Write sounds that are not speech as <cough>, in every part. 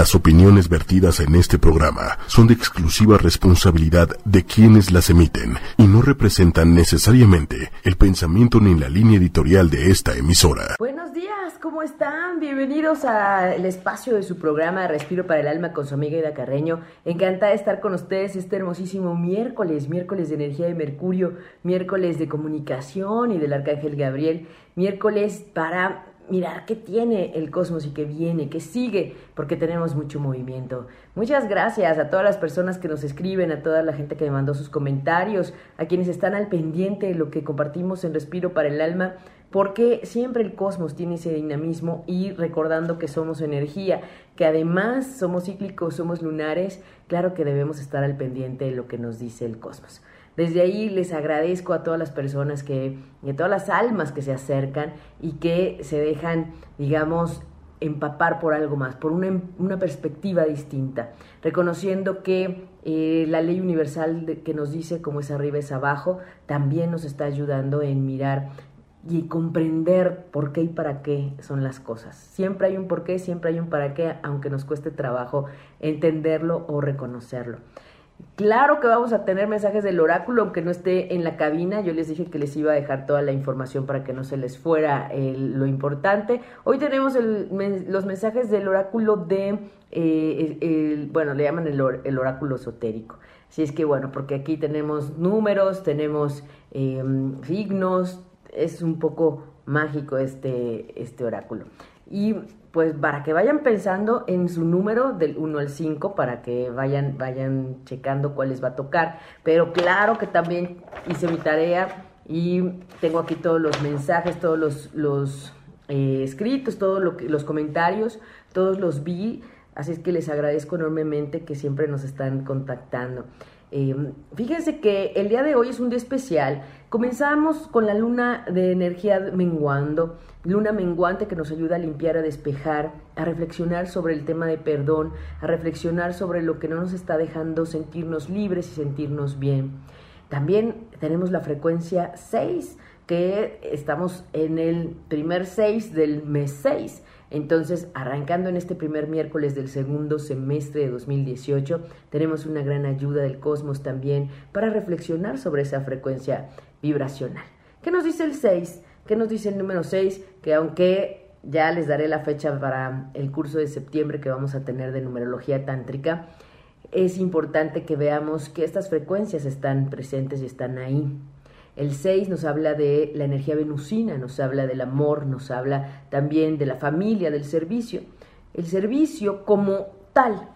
Las opiniones vertidas en este programa son de exclusiva responsabilidad de quienes las emiten y no representan necesariamente el pensamiento ni la línea editorial de esta emisora. Buenos días, ¿cómo están? Bienvenidos al espacio de su programa Respiro para el Alma con su amiga Ida Carreño. Encantada de estar con ustedes este hermosísimo miércoles, miércoles de energía de Mercurio, miércoles de comunicación y del Arcángel Gabriel, miércoles para mirar qué tiene el cosmos y qué viene, qué sigue, porque tenemos mucho movimiento. Muchas gracias a todas las personas que nos escriben, a toda la gente que me mandó sus comentarios, a quienes están al pendiente de lo que compartimos en Respiro para el Alma, porque siempre el cosmos tiene ese dinamismo y recordando que somos energía, que además somos cíclicos, somos lunares, claro que debemos estar al pendiente de lo que nos dice el cosmos. Desde ahí les agradezco a todas las personas que, a todas las almas que se acercan y que se dejan, digamos, empapar por algo más, por una, perspectiva distinta, reconociendo que eh, la ley universal que nos dice cómo es arriba es abajo, también nos está ayudando en mirar y comprender por qué y para qué son las cosas. Siempre hay un por qué, siempre hay un para qué, aunque nos cueste trabajo entenderlo o reconocerlo. Claro que vamos a tener mensajes del oráculo, aunque no esté en la cabina. Yo les dije que les iba a dejar toda la información para que no se les fuera lo importante. Hoy tenemos los mensajes del oráculo de, eh, bueno, le llaman el, oráculo esotérico. Así es que bueno, porque aquí tenemos números, tenemos em, signos, es un poco mágico este, este oráculo. Y pues para que vayan pensando en su número del 1 al 5, para que vayan, vayan checando cuál les va a tocar. Pero claro que también hice mi tarea y tengo aquí todos los mensajes, todos los, eh, escritos, todos lo los comentarios, todos los vi. Así es que les agradezco enormemente que siempre nos están contactando. Eh, fíjense que el día de hoy es un día especial. Comenzamos con la luna de energía menguando, luna menguante que nos ayuda a limpiar, a despejar, a reflexionar sobre el tema de perdón, a reflexionar sobre lo que no nos está dejando sentirnos libres y sentirnos bien. También tenemos la frecuencia 6, que estamos en el primer 6 del mes 6. Entonces, arrancando en este primer miércoles del segundo semestre de 2018, tenemos una gran ayuda del cosmos también para reflexionar sobre esa frecuencia vibracional. ¿Qué nos dice el 6? ¿Qué nos dice el número 6? Que aunque ya les daré la fecha para el curso de septiembre que vamos a tener de numerología tántrica, es importante que veamos que estas frecuencias están presentes y están ahí. El 6 nos habla de la energía venusina, nos habla del amor, nos habla también de la familia, del servicio. El servicio como tal.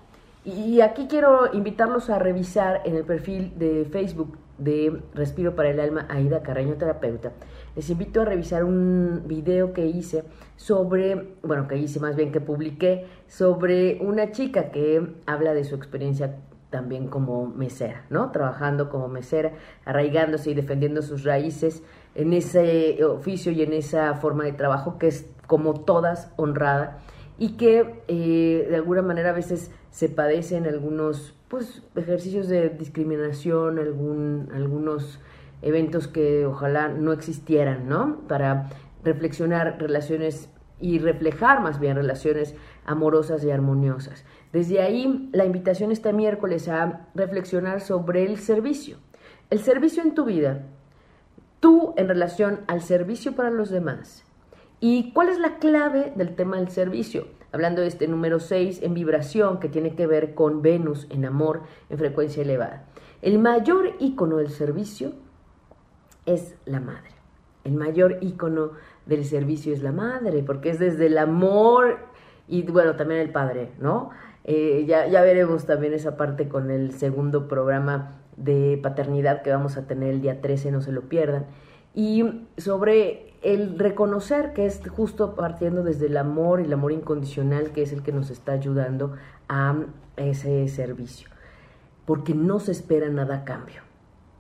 Y aquí quiero invitarlos a revisar en el perfil de Facebook de Respiro para el Alma, Aida Carreño Terapeuta. Les invito a revisar un video que hice sobre, bueno, que hice más bien que publiqué, sobre una chica que habla de su experiencia también como mesera, ¿no? Trabajando como mesera, arraigándose y defendiendo sus raíces en ese oficio y en esa forma de trabajo que es como todas honrada y que eh, de alguna manera a veces se padecen algunos pues ejercicios de discriminación, algún, algunos eventos que ojalá no existieran, ¿no? Para reflexionar relaciones y reflejar más bien relaciones amorosas y armoniosas. Desde ahí, la invitación este miércoles a reflexionar sobre el servicio. El servicio en tu vida, tú en relación al servicio para los demás. ¿Y cuál es la clave del tema del servicio? Hablando de este número 6 en vibración que tiene que ver con Venus en amor en frecuencia elevada. El mayor icono del servicio es la madre. El mayor icono del servicio es la madre, porque es desde el amor y bueno, también el padre, ¿no? Eh, ya, ya veremos también esa parte con el segundo programa de paternidad que vamos a tener el día 13, no se lo pierdan. Y sobre el reconocer que es justo partiendo desde el amor y el amor incondicional que es el que nos está ayudando a ese servicio. Porque no se espera nada a cambio.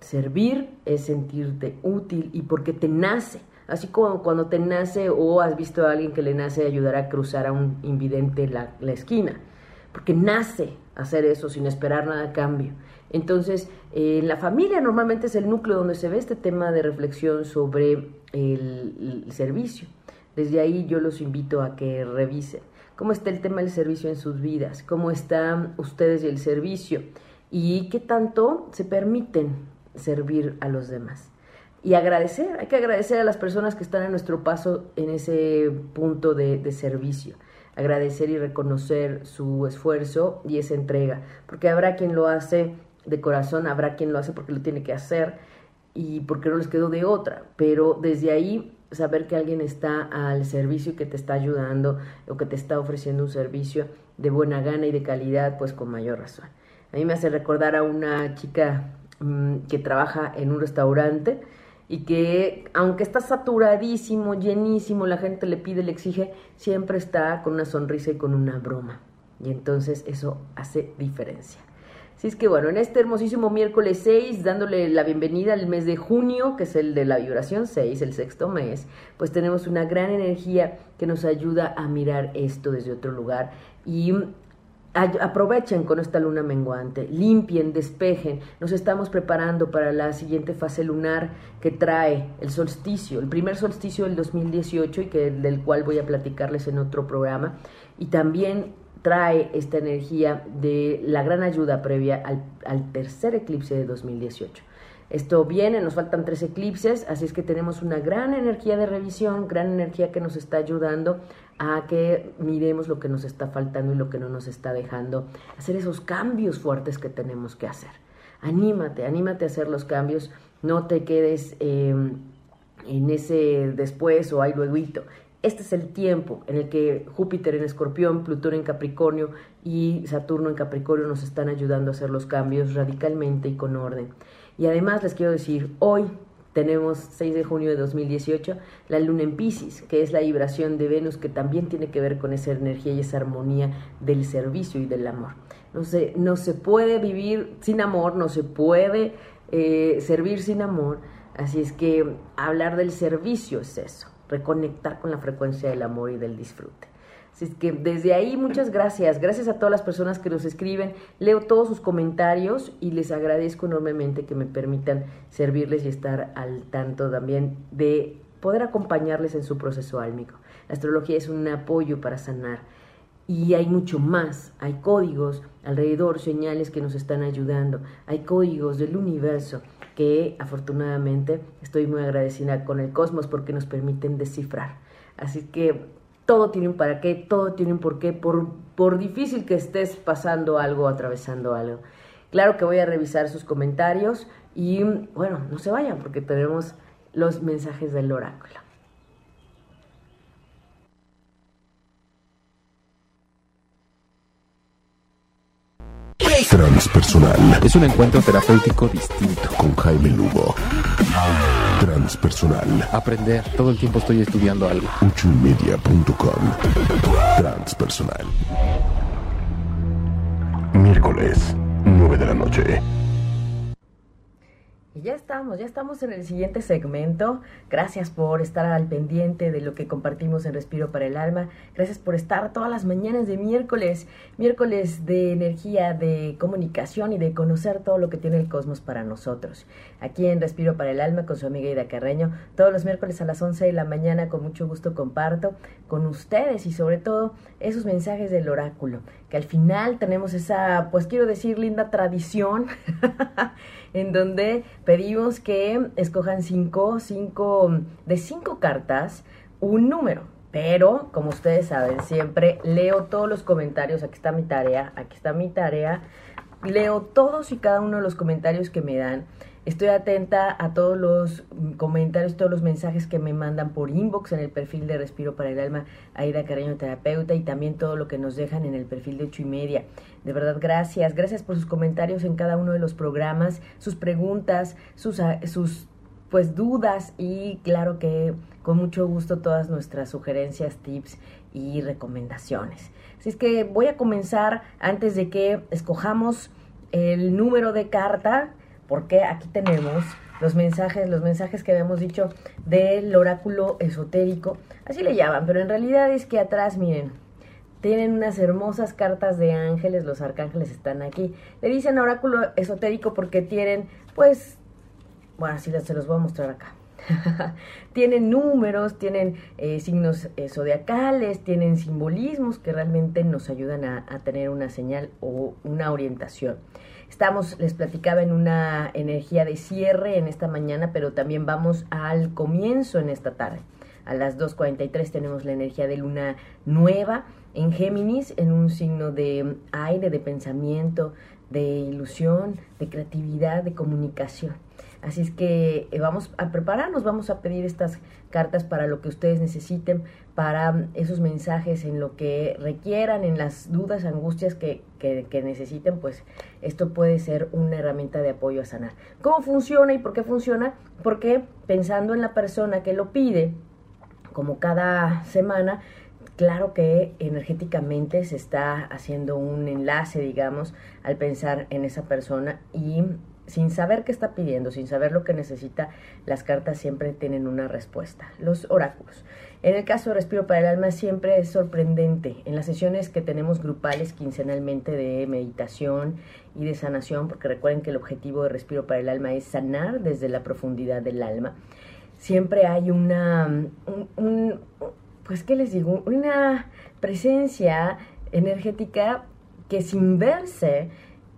Servir es sentirte útil y porque te nace. Así como cuando te nace o has visto a alguien que le nace ayudar a cruzar a un invidente la, la esquina porque nace hacer eso sin esperar nada a cambio. Entonces, eh, la familia normalmente es el núcleo donde se ve este tema de reflexión sobre el, servicio. Desde ahí yo los invito a que revisen. cómo está el tema del servicio en sus vidas, cómo están ustedes y el servicio y qué tanto se permiten servir a los demás. Y agradecer, hay que agradecer a las personas que están en nuestro paso en ese punto de servicio agradecer y reconocer su esfuerzo y esa entrega, porque habrá quien lo hace de corazón, habrá quien lo hace porque lo tiene que hacer y porque no les quedó de otra, pero desde ahí saber que alguien está al servicio y que te está ayudando o que te está ofreciendo un servicio de buena gana y de calidad, pues con mayor razón. A mí me hace recordar a una chica mm, que trabaja en un restaurante y que aunque está saturadísimo, llenísimo, la gente le pide, le exige, siempre está con una sonrisa y con una broma. Y entonces eso hace diferencia. Así es que bueno, en este hermosísimo miércoles 6, dándole la bienvenida al mes de junio, que es el de la vibración 6, el sexto mes, pues tenemos una gran energía que nos ayuda a mirar esto desde otro lugar y aprovechen con esta luna menguante, limpien, despejen. Nos estamos preparando para la siguiente fase lunar que trae el solsticio, el primer solsticio del 2018 y que del cual voy a platicarles en otro programa. Y también trae esta energía de la gran ayuda previa al, al tercer eclipse de 2018. Esto viene, nos faltan tres eclipses, así es que tenemos una gran energía de revisión, gran energía que nos está ayudando a que miremos lo que nos está faltando y lo que no nos está dejando hacer esos cambios fuertes que tenemos que hacer. Anímate, anímate a hacer los cambios, no te quedes em, en ese después o hay luego. Este es el tiempo en el que Júpiter en Escorpión, Plutón en Capricornio y Saturno en Capricornio nos están ayudando a hacer los cambios radicalmente y con orden. Y además les quiero decir, hoy tenemos 6 de junio de 2018 la luna en Pisces, que es la vibración de Venus que también tiene que ver con esa energía y esa armonía del servicio y del amor. No se, no se puede vivir sin amor, no se puede eh, servir sin amor, así es que hablar del servicio es eso, reconectar con la frecuencia del amor y del disfrute. Así es que desde ahí muchas gracias. Gracias a todas las personas que nos escriben. Leo todos sus comentarios y les agradezco enormemente que me permitan servirles y estar al tanto también de poder acompañarles en su proceso álmico. La astrología es un apoyo para sanar y hay mucho más. Hay códigos alrededor, señales que nos están ayudando. Hay códigos del universo que afortunadamente estoy muy agradecida con el cosmos porque nos permiten descifrar. Así que todo tiene un para qué, todo tiene un por qué, por, por difícil que estés pasando algo, atravesando algo. Claro que voy a revisar sus comentarios y bueno, no se vayan porque tenemos los mensajes del oráculo. Transpersonal. Es un encuentro terapéutico distinto. Con Jaime Lugo. Transpersonal. Aprender. Todo el tiempo estoy estudiando algo. Uchumedia.com. Transpersonal. Miércoles, 9 de la noche. Y ya estamos, ya estamos en el siguiente segmento. Gracias por estar al pendiente de lo que compartimos en Respiro para el Alma. Gracias por estar todas las mañanas de miércoles, miércoles de energía, de comunicación y de conocer todo lo que tiene el cosmos para nosotros. Aquí en Respiro para el Alma con su amiga Ida Carreño, todos los miércoles a las 11 de la mañana con mucho gusto comparto con ustedes y sobre todo esos mensajes del oráculo, que al final tenemos esa, pues quiero decir, linda tradición <laughs> en donde pedimos que escojan cinco, cinco, de cinco cartas, un número. Pero, como ustedes saben, siempre leo todos los comentarios. Aquí está mi tarea, aquí está mi tarea. Leo todos y cada uno de los comentarios que me dan. Estoy atenta a todos los comentarios, todos los mensajes que me mandan por inbox en el perfil de Respiro para el Alma, Aida Cariño Terapeuta, y también todo lo que nos dejan en el perfil de ocho y media. De verdad, gracias. Gracias por sus comentarios en cada uno de los programas, sus preguntas, sus, ah, sus pues dudas y claro que con mucho gusto todas nuestras sugerencias, tips y recomendaciones. Así es que voy a comenzar antes de que escojamos el número de carta porque aquí tenemos los mensajes, los mensajes que habíamos dicho del oráculo esotérico, así le llaman, pero en realidad es que atrás, miren, tienen unas hermosas cartas de ángeles, los arcángeles están aquí. Le dicen oráculo esotérico porque tienen, pues, bueno, así se los voy a mostrar acá. <laughs> tienen números, tienen eh, signos eh, zodiacales, tienen simbolismos que realmente nos ayudan a, a, tener una señal o una orientación. Estamos, les platicaba, en una energía de cierre en esta mañana, pero también vamos al comienzo en esta tarde. A las 2.43 tenemos la energía de luna nueva en Géminis, en un signo de aire, de pensamiento, de ilusión, de creatividad, de comunicación. Así es que eh, vamos a prepararnos, vamos a pedir estas cartas para lo que ustedes necesiten, para esos mensajes en lo que requieran, en las dudas, angustias que, que, necesiten, pues esto puede ser una herramienta de apoyo a sanar. ¿Cómo funciona y por qué funciona? Porque pensando en la persona que lo pide, como cada semana, claro que energéticamente se está haciendo un enlace, digamos, al pensar en esa persona y sin saber qué está pidiendo, sin saber lo que necesita, las cartas siempre tienen una respuesta. Los oráculos. En el caso de Respiro para el Alma siempre es sorprendente. En las sesiones que tenemos grupales quincenalmente de meditación y de sanación, porque recuerden que el objetivo de Respiro para el Alma es sanar desde la profundidad del alma, siempre hay una, un, un, pues, ¿qué les digo? Una presencia energética que sin verse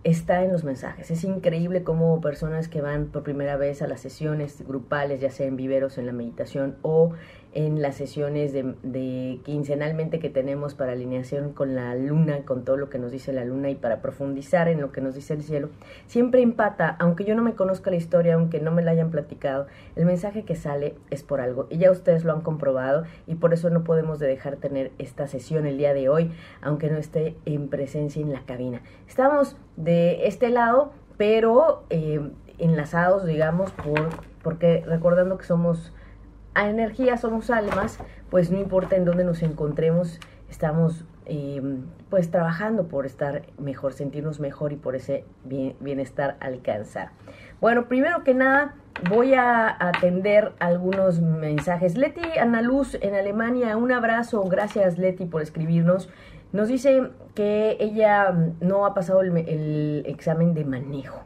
está en los mensajes. Es increíble cómo personas que van por primera vez a las sesiones grupales, ya sea en viveros, en la meditación o en las sesiones de, de, quincenalmente que tenemos para alineación con la luna, con todo lo que nos dice la luna y para profundizar en lo que nos dice el cielo, siempre empata, aunque yo no me conozca la historia, aunque no me la hayan platicado, el mensaje que sale es por algo y ya ustedes lo han comprobado y por eso no podemos de dejar tener esta sesión el día de hoy, aunque no esté en presencia en la cabina. Estamos de este lado, pero eh, enlazados, digamos, por, porque recordando que somos a energía, somos almas, pues no importa en dónde nos encontremos, estamos eh, pues trabajando por estar mejor, sentirnos mejor y por ese bien, bienestar alcanzar. Bueno, primero que nada voy a atender algunos mensajes. Leti Analuz en Alemania, un abrazo, gracias Leti por escribirnos. Nos dice que ella no ha pasado el, el examen de manejo.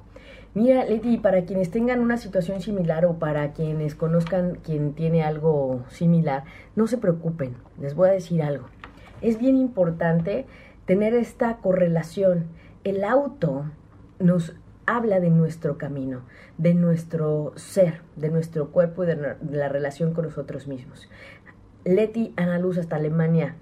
Mira, Leti, para quienes tengan una situación similar o para quienes conozcan quien tiene algo similar, no se preocupen, les voy a decir algo. Es bien importante tener esta correlación. El auto nos habla de nuestro camino, de nuestro ser, de nuestro cuerpo y de, la relación con nosotros mismos. Leti Ana Luz hasta Alemania.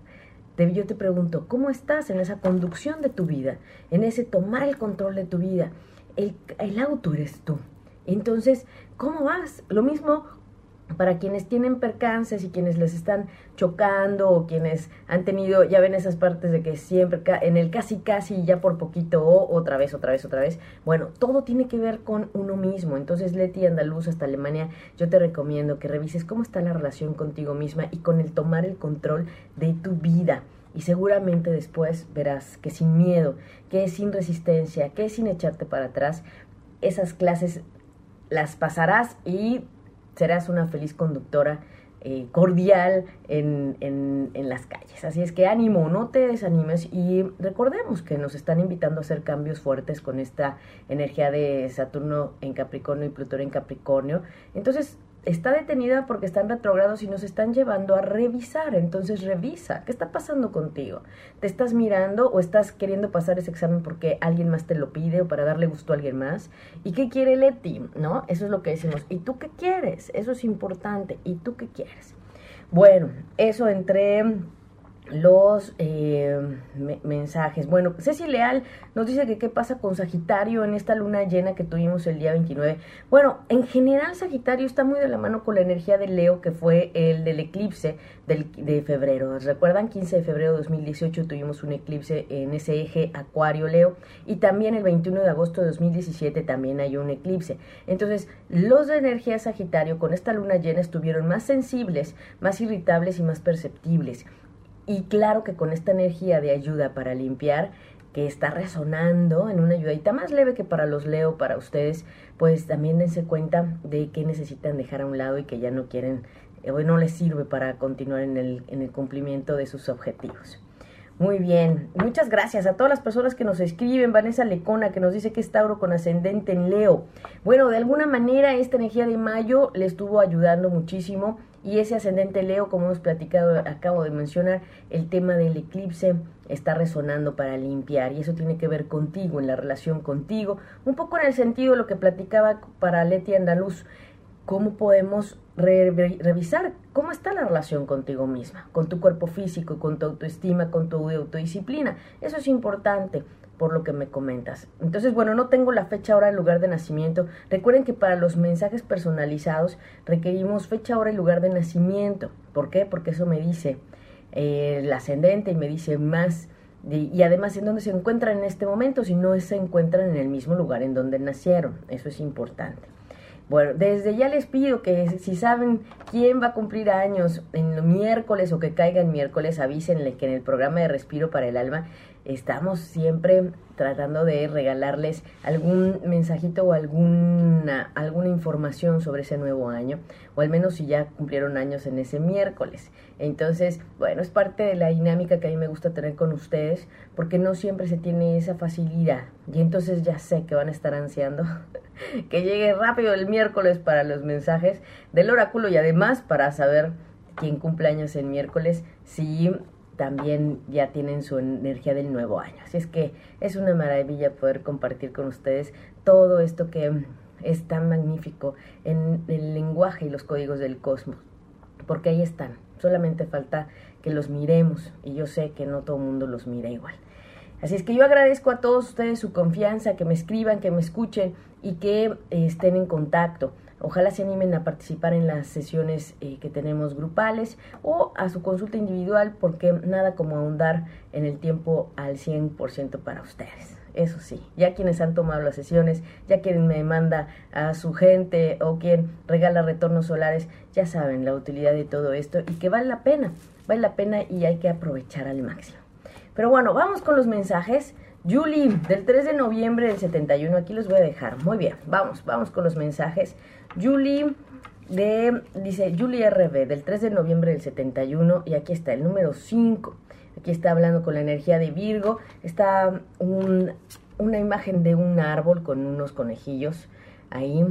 Yo te pregunto, ¿cómo estás en esa conducción de tu vida, en ese tomar el control de tu vida? El, el auto eres tú. Entonces, ¿cómo vas? Lo mismo para quienes tienen percances y quienes les están chocando o quienes han tenido, ya ven esas partes de que siempre en el casi casi ya por poquito o otra vez, otra vez, otra vez. Bueno, todo tiene que ver con uno mismo. Entonces, Leti Andaluz hasta Alemania, yo te recomiendo que revises cómo está la relación contigo misma y con el tomar el control de tu vida y seguramente después verás que sin miedo, que sin resistencia, que sin echarte para atrás, esas clases las pasarás y serás una feliz conductora eh, cordial en, en, en, las calles. Así es que ánimo, no te desanimes y recordemos que nos están invitando a hacer cambios fuertes con esta energía de Saturno en Capricornio y Plutón en Capricornio. Entonces, está detenida porque están retrogrados y nos están llevando a revisar. Entonces revisa, ¿qué está pasando contigo? ¿Te estás mirando o estás queriendo pasar ese examen porque alguien más te lo pide o para darle gusto a alguien más? ¿Y qué quiere Leti? ¿No? Eso es lo que decimos. ¿Y tú qué quieres? Eso es importante. ¿Y tú qué quieres? Bueno, eso entre los eh, me mensajes. Bueno, Ceci Leal nos dice que qué pasa con Sagitario en esta luna llena que tuvimos el día 29. Bueno, en general Sagitario está muy de la mano con la energía de Leo que fue el del eclipse del, de febrero. ¿Recuerdan? 15 de febrero de 2018 tuvimos un eclipse en ese eje Acuario-Leo y también el 21 de agosto de 2017 también hay un eclipse. Entonces, los de energía Sagitario con esta luna llena estuvieron más sensibles, más irritables y más perceptibles. Y claro que con esta energía de ayuda para limpiar, que está resonando en una ayudadita más leve que para los Leo, para ustedes, pues también dense cuenta de que necesitan dejar a un lado y que ya no quieren, hoy no les sirve para continuar en el, en el cumplimiento de sus objetivos. Muy bien, muchas gracias a todas las personas que nos escriben, Vanessa Lecona que nos dice que es Tauro con ascendente en Leo. Bueno, de alguna manera esta energía de mayo le estuvo ayudando muchísimo y ese ascendente Leo, como hemos platicado, acabo de mencionar, el tema del eclipse está resonando para limpiar y eso tiene que ver contigo, en la relación contigo, un poco en el sentido de lo que platicaba para Leti Andaluz, cómo podemos revisar cómo está la relación contigo misma, con tu cuerpo físico, con tu autoestima, con tu autodisciplina. Eso es importante por lo que me comentas. Entonces, bueno, no tengo la fecha, hora, y lugar de nacimiento. Recuerden que para los mensajes personalizados requerimos fecha, hora y lugar de nacimiento. ¿Por qué? Porque eso me dice eh, el ascendente y me dice más y además en dónde se encuentran en este momento, si no se encuentran en el mismo lugar en donde nacieron. Eso es importante. Bueno, desde ya les pido que si saben quién va a cumplir años en miércoles o que caiga en miércoles, avísenle que en el programa de Respiro para el Alma estamos siempre tratando de regalarles algún mensajito o alguna, alguna información sobre ese nuevo año, o al menos si ya cumplieron años en ese miércoles. Entonces, bueno, es parte de la dinámica que a mí me gusta tener con ustedes, porque no siempre se tiene esa facilidad. Y entonces ya sé que van a estar ansiando <laughs> <laughs> que llegue rápido el miércoles para los mensajes del oráculo y además para saber quién cumple años en miércoles, si también ya tienen su energía del nuevo año. Así es que es una maravilla poder compartir con ustedes todo esto que es tan magnífico en el lenguaje y los códigos del cosmos, porque ahí están. Solamente falta que los miremos y yo sé que no todo el mundo los mira igual. Así es que yo agradezco a todos ustedes su confianza, que me escriban, que me escuchen y que eh, estén en contacto. Ojalá se animen a participar en las sesiones eh, que tenemos grupales o a su consulta individual porque nada como ahondar en el tiempo al 100% para ustedes. Eso sí, ya quienes han tomado las sesiones, ya quien me manda a su gente o quien regala retornos solares, ya saben la utilidad de todo esto y que vale la pena, vale la pena y hay que aprovechar al máximo. Pero bueno, vamos con los mensajes. Julie, del 3 de noviembre del 71, aquí los voy a dejar. Muy bien, vamos, vamos con los mensajes. Julie de, dice Julie RB, del 3 de noviembre del 71, y aquí está el número 5. Aquí está hablando con la energía de Virgo. Está una imagen de un árbol con unos conejillos ahí.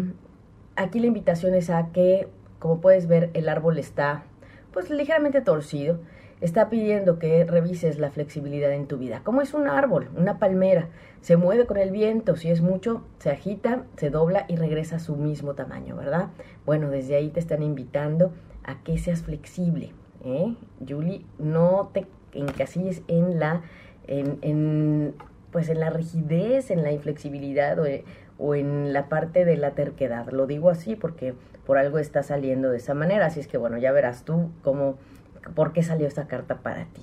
Aquí la invitación es a que, como puedes ver, el árbol está pues ligeramente torcido está pidiendo que revises la flexibilidad en tu vida. Como es un árbol, una palmera, se mueve con el viento, si es mucho, se agita, se dobla y regresa a su mismo tamaño, ¿verdad? Bueno, desde ahí te están invitando a que seas flexible, ¿eh? Julie, no te encasilles en la, en, pues en la rigidez, en la inflexibilidad o, o en la parte de la terquedad. Lo digo así porque por algo está saliendo de esa manera, así es que bueno, ya verás tú cómo por qué salió esta carta para ti.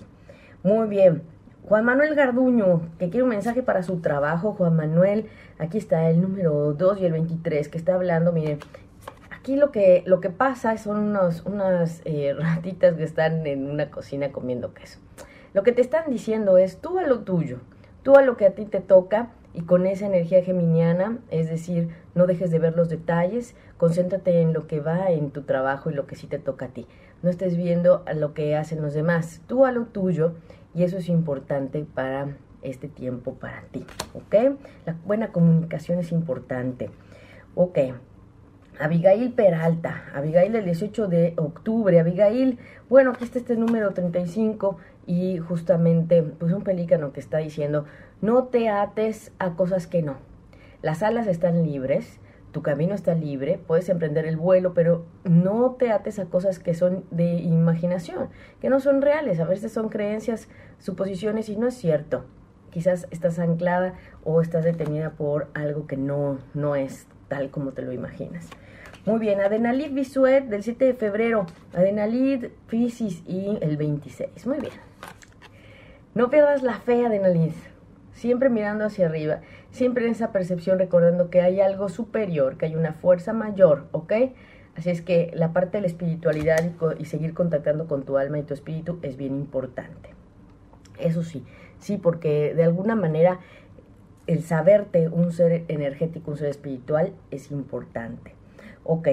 Muy bien. Juan Manuel Garduño, que quiere un mensaje para su trabajo. Juan Manuel, aquí está el número 2 y el 23 que está hablando. Miren, aquí lo que, lo que pasa son unos, unas eh, <laughs> ratitas que están en una cocina comiendo queso. Lo que te están diciendo es tú a lo tuyo, tú a lo que a ti te toca y con esa energía geminiana, es decir, no dejes de ver los detalles, concéntrate en lo que va en tu trabajo y lo que sí te toca a ti no estés viendo a lo que hacen los demás, tú a lo tuyo y eso es importante para este tiempo para ti, ¿ok? La buena comunicación es importante, ¿ok? Abigail Peralta, Abigail del 18 de octubre, Abigail, bueno, aquí está este número 35 y justamente pues un pelícano que está diciendo, no te ates a cosas que no. Las alas están libres, tu camino está libre, puedes emprender el vuelo, pero no te ates a cosas que son de imaginación, que no son reales, a veces son creencias, suposiciones y no es cierto. Quizás estás anclada o estás detenida por algo que no, no es tal como te lo imaginas. Muy bien, Adenalid Bisuet del 7 de febrero, Adenalid Piscis y el 26. Muy bien. No pierdas la fe, Adenalid. Siempre mirando hacia arriba siempre en esa percepción recordando que hay algo superior, que hay una fuerza mayor, ¿ok? Así es que la parte de la espiritualidad y, seguir contactando con tu alma y tu espíritu es bien importante. Eso sí, sí, porque de alguna manera el saberte un ser energético, un ser espiritual es importante. Ok,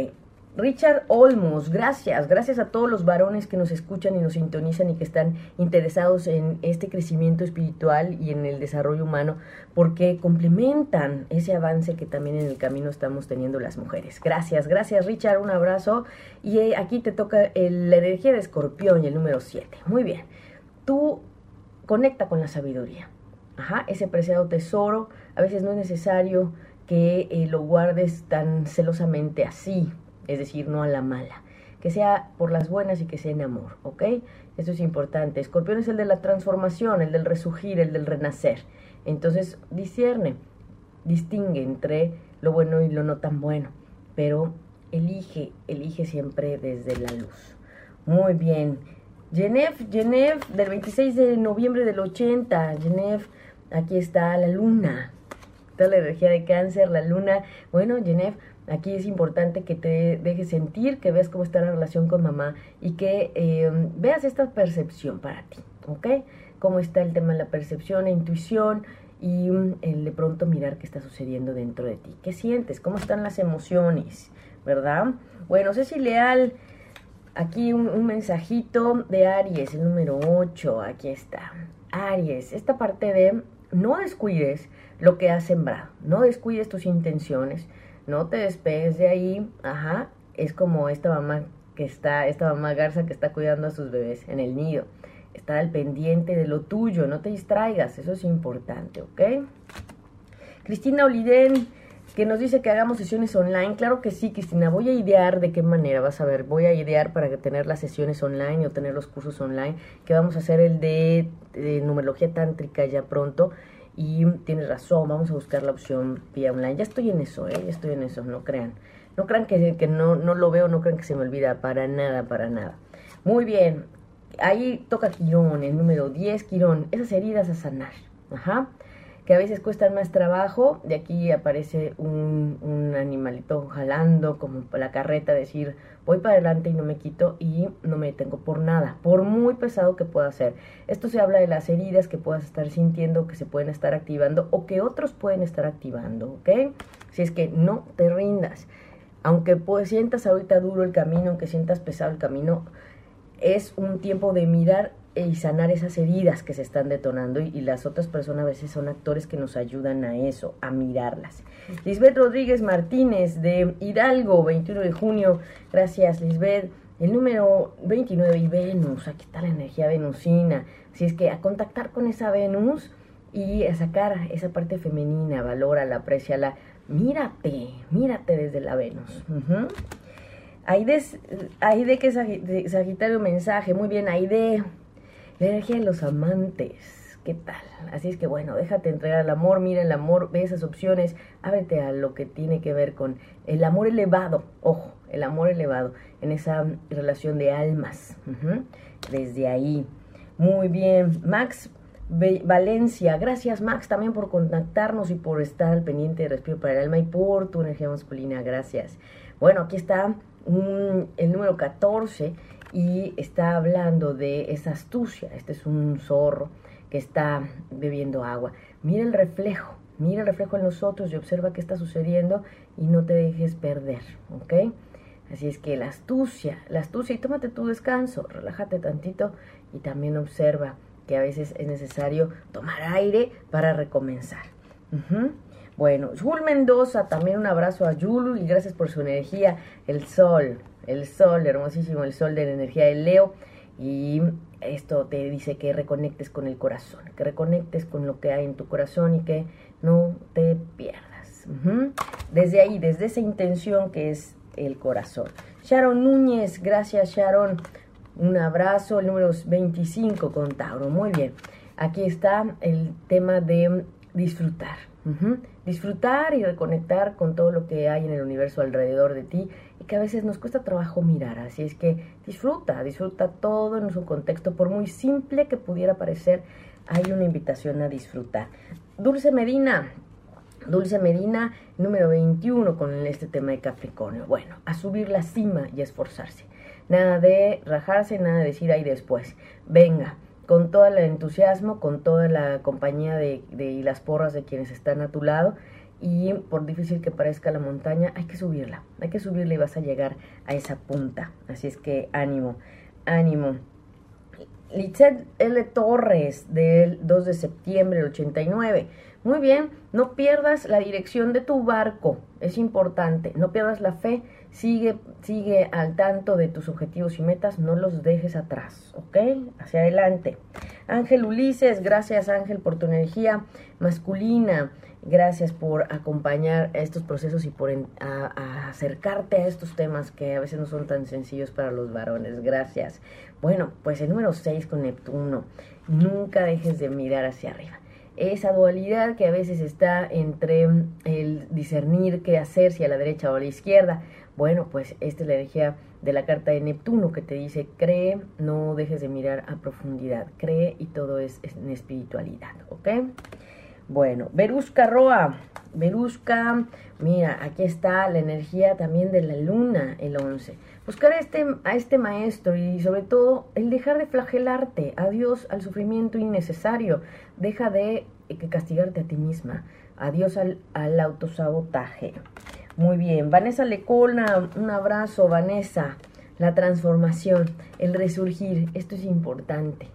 Richard Olmos, gracias, gracias a todos los varones que nos escuchan y nos sintonizan y que están interesados en este crecimiento espiritual y en el desarrollo humano, porque complementan ese avance que también en el camino estamos teniendo las mujeres. Gracias, gracias Richard, un abrazo. Y eh, aquí te toca la energía de escorpión y el número 7. Muy bien, tú conecta con la sabiduría. Ajá, ese preciado tesoro, a veces no es necesario que eh, lo guardes tan celosamente así, es decir, no a la mala. Que sea por las buenas y que sea en amor, ¿ok? Eso es importante. Escorpión es el de la transformación, el del resurgir, el del renacer. Entonces, discierne, distingue entre lo bueno y lo no tan bueno, pero elige, elige siempre desde la luz. Muy bien. Genève, Genève, del 26 de noviembre del 80. Genève, aquí está la luna. Toda la energía de cáncer, la luna. Bueno, Genève, Aquí es importante que te dejes sentir, que veas cómo está la relación con mamá y que em, veas esta percepción para ti, ¿ok? Cómo está el tema de la percepción, la intuición y mm, el de pronto mirar qué está sucediendo dentro de ti. ¿Qué sientes? ¿Cómo están las emociones? ¿Verdad? Bueno, Ceci Leal, aquí un, un mensajito de Aries, el número 8, aquí está. Aries, esta parte de no descuides lo que has sembrado, no descuides tus intenciones, no te despegues de ahí, ajá, es como esta mamá que está, esta mamá garza que está cuidando a sus bebés en el nido. Estar al pendiente de lo tuyo, no te distraigas, eso es importante, ¿ok? Cristina Oliden, que nos dice que hagamos sesiones online. Claro que sí, Cristina, voy a idear de qué manera, vas a ver, voy a idear para tener las sesiones online o tener los cursos online, que vamos a hacer el de, de numerología tántrica ya pronto y tienes razón, vamos a buscar la opción vía online. Ya estoy en eso, ¿eh? ya estoy en eso, no crean. No crean que, que no, no lo veo, no crean que se me olvida, para nada, para nada. Muy bien, ahí toca Quirón, el número 10, Quirón, esas heridas a sanar. Ajá que a veces cuestan más trabajo. De aquí aparece un, un, animalito jalando como la carreta, decir, voy para adelante y no me quito y no me detengo por nada, por muy pesado que pueda ser. Esto se habla de las heridas que puedas estar sintiendo, que se pueden estar activando o que otros pueden estar activando, ¿ok? Si es que no te rindas. Aunque pues, sientas ahorita duro el camino, aunque sientas pesado el camino, es un tiempo de mirar y sanar esas heridas que se están detonando y, las otras personas a veces son actores que nos ayudan a eso, a mirarlas. Lisbeth Rodríguez Martínez de Hidalgo, 21 de junio, gracias Lisbeth. El número 29 y Venus, aquí está la energía venusina, así es que a contactar con esa Venus y a sacar esa parte femenina, valórala, apreciala, mírate, mírate desde la Venus. Aide, Aide que es Sagitario mensaje, muy bien, Aide, la energía de los amantes, ¿qué tal? Así es que bueno, déjate entregar al amor, mira el amor, ve esas opciones, ábrete a lo que tiene que ver con el amor elevado, ojo, el amor elevado, en esa relación de almas. Desde ahí. Muy bien, Max Valencia, gracias Max también por contactarnos y por estar al pendiente de Respiro para el Alma y por tu energía masculina, gracias. Bueno, aquí está el número 14 y está hablando de esa astucia. Este es un zorro que está bebiendo agua. Mira el reflejo, mira el reflejo en nosotros y observa qué está sucediendo y no te dejes perder, ¿ok? Así es que la astucia, la astucia y tómate tu descanso, relájate tantito y también observa que a veces es necesario tomar aire para recomenzar. Bueno, Jul Mendoza, también un abrazo a Yulu y gracias por su energía. El sol, el sol, hermosísimo, el sol de la energía de Leo. Y esto te dice que reconectes con el corazón, que reconectes con lo que hay en tu corazón y que no te pierdas. Desde ahí, desde esa intención que es el corazón. Sharon Núñez, gracias Sharon. Un abrazo, el número 25 con Tauro. Muy bien. Aquí está el tema de disfrutar. Disfrutar y reconectar con todo lo que hay en el universo alrededor de ti y que a veces nos cuesta trabajo mirar. Así es que disfruta, disfruta todo en su contexto, por muy simple que pudiera parecer, hay una invitación a disfrutar. Dulce Medina, Dulce Medina, número 21 con este tema de Capricornio. Bueno, a subir la cima y esforzarse. Nada de rajarse, nada de decir ahí después. Venga, con todo el entusiasmo, con toda la compañía de, y las porras de quienes están a tu lado y por difícil que parezca la montaña, hay que subirla, hay que subirla y vas a llegar a esa punta. Así es que ánimo, ánimo. Litzet L. Torres del 2 de septiembre del 89. Muy bien, no pierdas la dirección de tu barco, es importante, no pierdas la fe, sigue, sigue al tanto de tus objetivos y metas, no los dejes atrás, ¿ok? Hacia adelante. Ángel Ulises, gracias Ángel por tu energía masculina, gracias por acompañar estos procesos y por acercarte a estos temas que a veces no son tan sencillos para los varones, gracias. Bueno, pues el número 6 con Neptuno, nunca dejes de mirar hacia arriba esa dualidad que a veces está entre el discernir qué hacer, si a la derecha o a la izquierda. Bueno, pues esta es la energía de la carta de Neptuno que te dice, cree, no dejes de mirar a profundidad, cree y todo es en espiritualidad, ¿ok? Bueno, Verusca Roa, Verusca, mira, aquí está la energía también de la luna, el 11. Buscar a este, a este maestro y sobre todo el dejar de flagelarte, adiós al sufrimiento innecesario, deja de eh, castigarte a ti misma, adiós al, al autosabotaje. Muy bien, Vanessa Lecona, un abrazo, Vanessa. La transformación, el resurgir, esto es importante.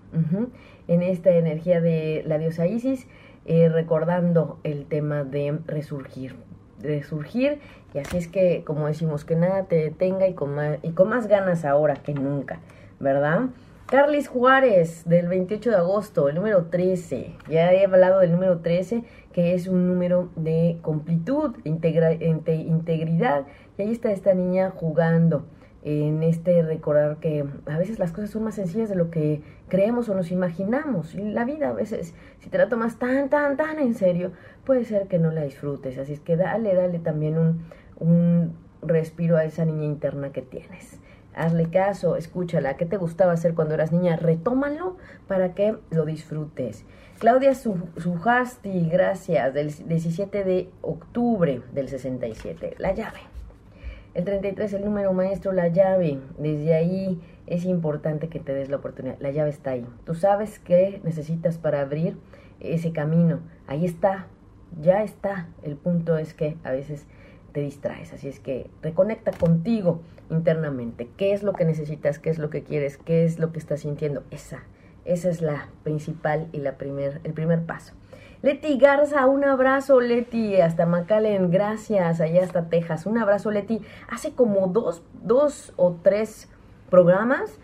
En esta energía de la diosa Isis, eh, recordando el tema de resurgir. Resurgir, y así es que, como decimos, que nada te detenga y con más, y con más ganas ahora que nunca, ¿verdad? Carlis Juárez, del 28 de agosto, el número 13. Ya he hablado del número 13, que es un número de completud, integridad. Y ahí está esta niña jugando en este recordar que a veces las cosas son más sencillas de lo que creemos o nos imaginamos. Y la vida a veces, si te la tomas tan, tan, tan en serio, puede ser que no la disfrutes. Así es que dale, dale también un, un respiro a esa niña interna que tienes. Hazle caso, escúchala. ¿Qué te gustaba hacer cuando eras niña? Retómalo para que lo disfrutes. Claudia Sujasti, gracias, del 17 de octubre del 67. La llave. El 33, el número maestro, la llave. Desde ahí es importante que te des la oportunidad. La llave está ahí. Tú sabes qué necesitas para abrir ese camino. Ahí está. Ya está. El punto es que a veces te distraes. Así es que reconecta contigo internamente. ¿Qué es lo que necesitas? ¿Qué es lo que quieres? ¿Qué es lo que estás sintiendo? Esa. Esa es la principal y la primer, el primer paso. Leti Garza, un abrazo Leti, hasta McAllen, gracias, allá hasta Texas. Un abrazo Leti. Hace como dos, dos o tres programas,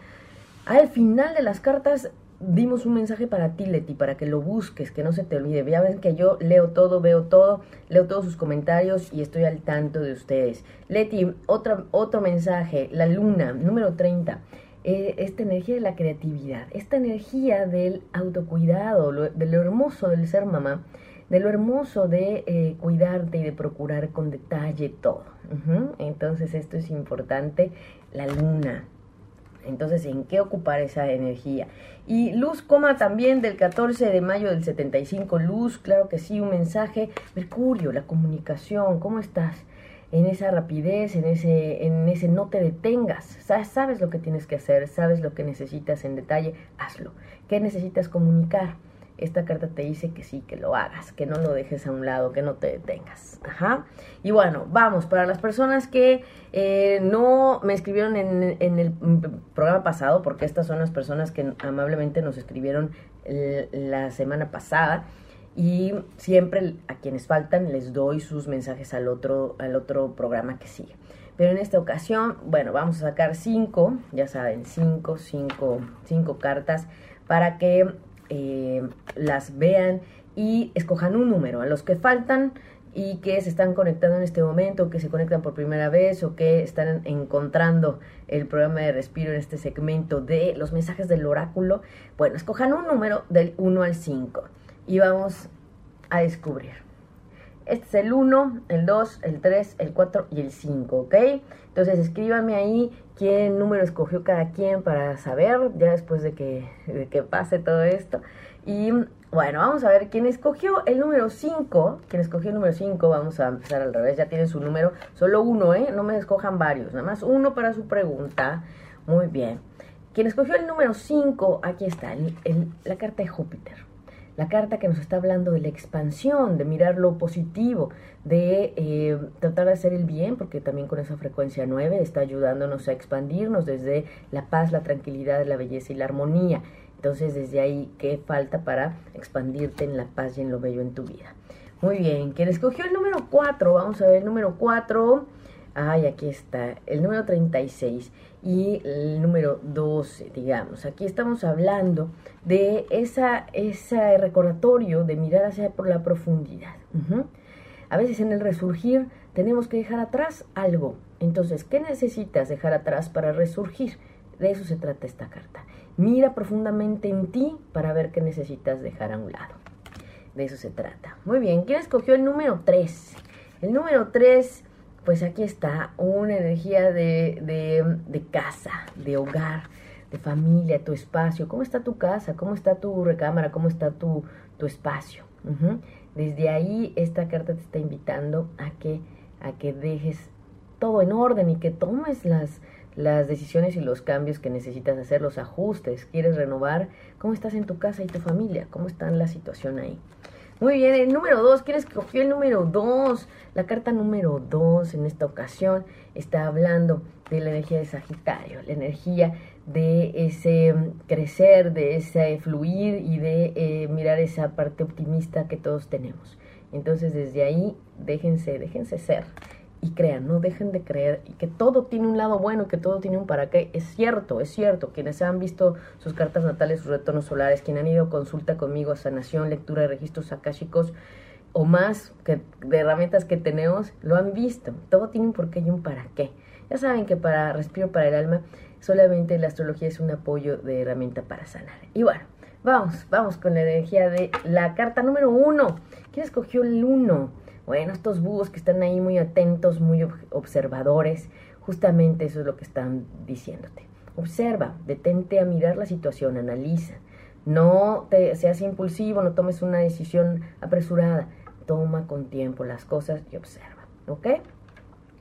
al final de las cartas dimos un mensaje para ti, Leti, para que lo busques, que no se te olvide. Ya ven que yo leo todo, veo todo, leo todos sus comentarios y estoy al tanto de ustedes. Leti, otro, otro mensaje, la luna, número 30. Eh, esta energía de la creatividad, esta energía del autocuidado, de lo hermoso del ser mamá, de lo hermoso de eh, cuidarte y de procurar con detalle todo. Entonces esto es importante, la luna. Entonces, ¿en qué ocupar esa energía? Y Luz Coma también del 14 de mayo del 75. Luz, claro que sí, un mensaje. Mercurio, la comunicación, ¿cómo estás? En esa rapidez, en ese, en ese no te detengas. Sabes lo que tienes que hacer, sabes lo que necesitas en detalle, hazlo. ¿Qué necesitas comunicar? Esta carta te dice que sí, que lo hagas, que no lo dejes a un lado, que no te detengas. Ajá. Y bueno, vamos, para las personas que eh, no me escribieron en, en, el programa pasado, porque estas son las personas que amablemente nos escribieron la semana pasada, y siempre a quienes faltan les doy sus mensajes al otro, al otro programa que sigue. Pero en esta ocasión, bueno, vamos a sacar cinco, ya saben, cinco, cinco, cinco cartas para que eh, las vean y escojan un número. A los que faltan y que se están conectando en este momento, que se conectan por primera vez o que están encontrando el programa de respiro en este segmento de los mensajes del oráculo, bueno, escojan un número del 1 al 5 y vamos a descubrir. Este es el 1, el 2, el 3, el 4 y el 5, ¿ok? Entonces escríbanme ahí qué número escogió cada quien para saber, ya después de que, de que pase todo esto. Y bueno, vamos a ver quién escogió el número 5. Quien escogió el número 5, vamos a empezar al revés, ya tiene su número, solo uno, ¿eh? No me escojan varios, nada más uno para su pregunta. Muy bien. Quien escogió el número 5, aquí está, la carta de Júpiter. La carta que nos está hablando de la expansión, de mirar lo positivo, de eh, tratar de hacer el bien, porque también con esa frecuencia 9 está ayudándonos a expandirnos desde la paz, la tranquilidad, la belleza y la armonía. Entonces, desde ahí, ¿qué falta para expandirte en la paz y en lo bello en tu vida? Muy bien, ¿quién escogió el número 4? Vamos a ver el número 4. Ay, aquí está, el número 36 y el número 12, digamos. Aquí estamos hablando de esa, ese recordatorio de mirar hacia por la profundidad. A veces en el resurgir tenemos que dejar atrás algo. Entonces, ¿qué necesitas dejar atrás para resurgir? De eso se trata esta carta. Mira profundamente en ti para ver qué necesitas dejar a un lado. De eso se trata. Muy bien, ¿quién escogió el número 3? El número 3 pues aquí está una energía de, casa, de hogar, de familia, tu espacio. ¿Cómo está tu casa? ¿Cómo está tu recámara? ¿Cómo está tu, tu espacio? Desde ahí esta carta te está invitando a que, a que dejes todo en orden y que tomes las, las decisiones y los cambios que necesitas hacer, los ajustes. ¿Quieres renovar? ¿Cómo estás en tu casa y tu familia? ¿Cómo está la situación ahí? Muy bien, el número 2, ¿quién escogió el número 2? La carta número 2 en esta ocasión está hablando de la energía de Sagitario, la energía de ese mm, crecer, de ese fluir y de eh, mirar esa parte optimista que todos tenemos. Entonces desde ahí déjense, déjense ser y crean, no dejen de creer que todo tiene un lado bueno, que todo tiene un para qué. Es cierto, es cierto. Quienes han visto sus cartas natales, sus retornos solares, quienes han ido a consulta conmigo, a sanación, lectura de registros akáshicos o más que de herramientas que tenemos, lo han visto. Todo tiene un porqué y un para qué. Ya saben que para Respiro para el Alma, solamente la astrología es un apoyo de herramienta para sanar. Y bueno, vamos, vamos con la energía de la carta número uno. ¿Quién escogió el uno? Bueno, estos búhos que están ahí muy atentos, muy observadores, justamente eso es lo que están diciéndote. Observa, detente a mirar la situación, analiza. No te seas impulsivo, no tomes una decisión apresurada. Toma con tiempo las cosas y observa, ¿ok?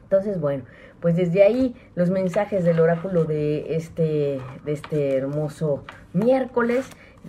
Entonces, bueno, pues desde ahí los mensajes del oráculo de este, de este hermoso miércoles.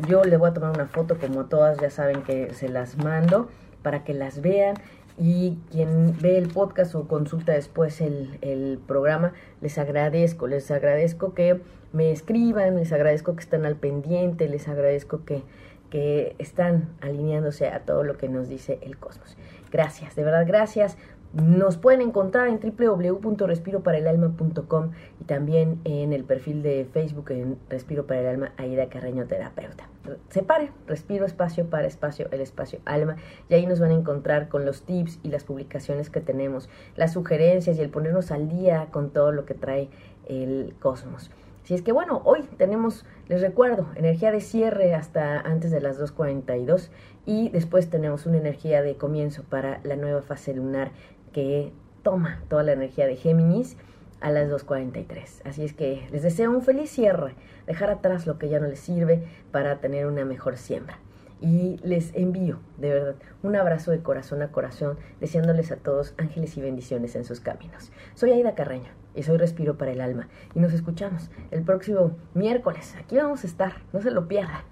Yo le voy a tomar una foto, como todas ya saben que se las mando, para que las vean y quien ve el podcast o consulta después el, programa, les agradezco, les agradezco que me escriban, les agradezco que están al pendiente, les agradezco que, que están alineándose a todo lo que nos dice el cosmos. Gracias, de verdad, gracias. Nos pueden encontrar en www.respiroparaelalma.com y también en el perfil de Facebook en Respiro para el Alma, Aida Carreño Terapeuta. Separe, respiro espacio para espacio, el espacio alma, y ahí nos van a encontrar con los tips y las publicaciones que tenemos, las sugerencias y el ponernos al día con todo lo que trae el cosmos. Si es que bueno, hoy tenemos, les recuerdo, energía de cierre hasta antes de las 2.42 y después tenemos una energía de comienzo para la nueva fase lunar que toma toda la energía de Géminis a las 2.43. Así es que les deseo un feliz cierre, dejar atrás lo que ya no les sirve para tener una mejor siembra. Y les envío, de verdad, un abrazo de corazón a corazón, deseándoles a todos ángeles y bendiciones en sus caminos. Soy Aida Carreño y soy Respiro para el Alma. Y nos escuchamos el próximo miércoles. Aquí vamos a estar, no se lo pierdan.